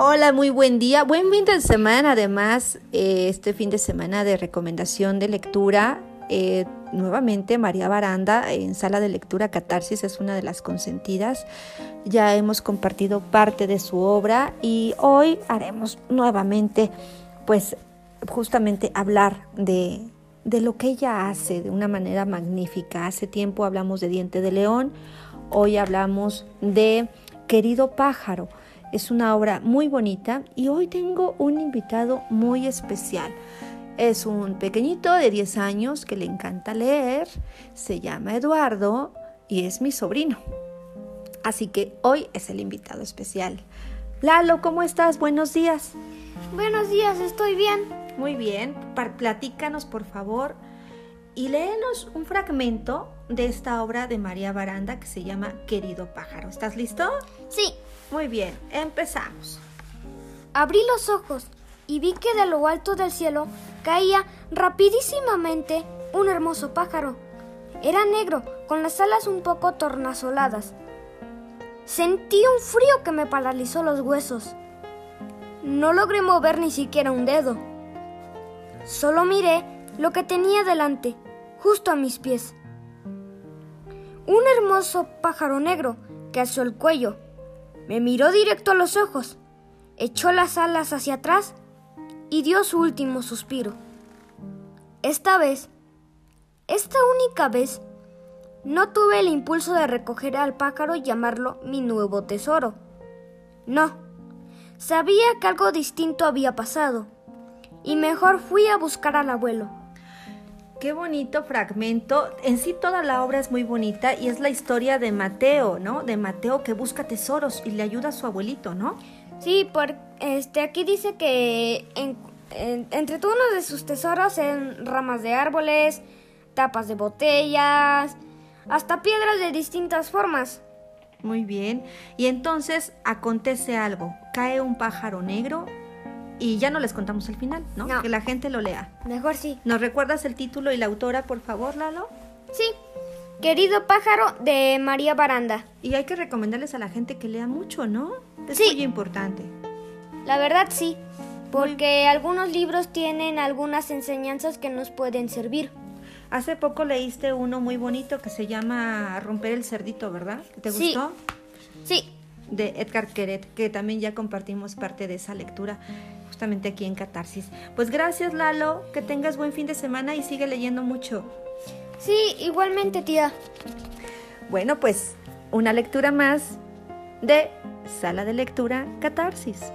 Hola, muy buen día. Buen fin de semana, además, eh, este fin de semana de recomendación de lectura. Eh, nuevamente, María Baranda en sala de lectura Catarsis es una de las consentidas. Ya hemos compartido parte de su obra y hoy haremos nuevamente, pues, justamente hablar de, de lo que ella hace de una manera magnífica. Hace tiempo hablamos de Diente de León, hoy hablamos de Querido Pájaro. Es una obra muy bonita y hoy tengo un invitado muy especial. Es un pequeñito de 10 años que le encanta leer, se llama Eduardo y es mi sobrino. Así que hoy es el invitado especial. Lalo, ¿cómo estás? Buenos días. Buenos días, estoy bien. Muy bien, platícanos por favor y léenos un fragmento de esta obra de María Baranda que se llama Querido pájaro. ¿Estás listo? Sí. Muy bien, empezamos. Abrí los ojos y vi que de lo alto del cielo caía rapidísimamente un hermoso pájaro. Era negro, con las alas un poco tornasoladas. Sentí un frío que me paralizó los huesos. No logré mover ni siquiera un dedo. Solo miré lo que tenía delante, justo a mis pies. Un hermoso pájaro negro que alzó el cuello me miró directo a los ojos, echó las alas hacia atrás y dio su último suspiro. Esta vez, esta única vez, no tuve el impulso de recoger al pájaro y llamarlo mi nuevo tesoro. No, sabía que algo distinto había pasado, y mejor fui a buscar al abuelo. Qué bonito fragmento. En sí toda la obra es muy bonita y es la historia de Mateo, ¿no? De Mateo que busca tesoros y le ayuda a su abuelito, ¿no? Sí, por, este, aquí dice que entre todos de sus tesoros en ramas de árboles, tapas de botellas, hasta piedras de distintas formas. Muy bien. Y entonces acontece algo. Cae un pájaro negro y ya no les contamos el final, ¿no? Que la gente lo lea. Mejor sí. ¿Nos recuerdas el título y la autora, por favor, Lalo? Sí. Querido pájaro de María Baranda. Y hay que recomendarles a la gente que lea mucho, ¿no? Es muy importante. La verdad sí, porque algunos libros tienen algunas enseñanzas que nos pueden servir. Hace poco leíste uno muy bonito que se llama Romper el cerdito, ¿verdad? ¿Te gustó? Sí. De Edgar Queret, que también ya compartimos parte de esa lectura justamente aquí en Catarsis. Pues gracias Lalo, que tengas buen fin de semana y sigue leyendo mucho. Sí, igualmente tía. Bueno, pues una lectura más de Sala de Lectura Catarsis.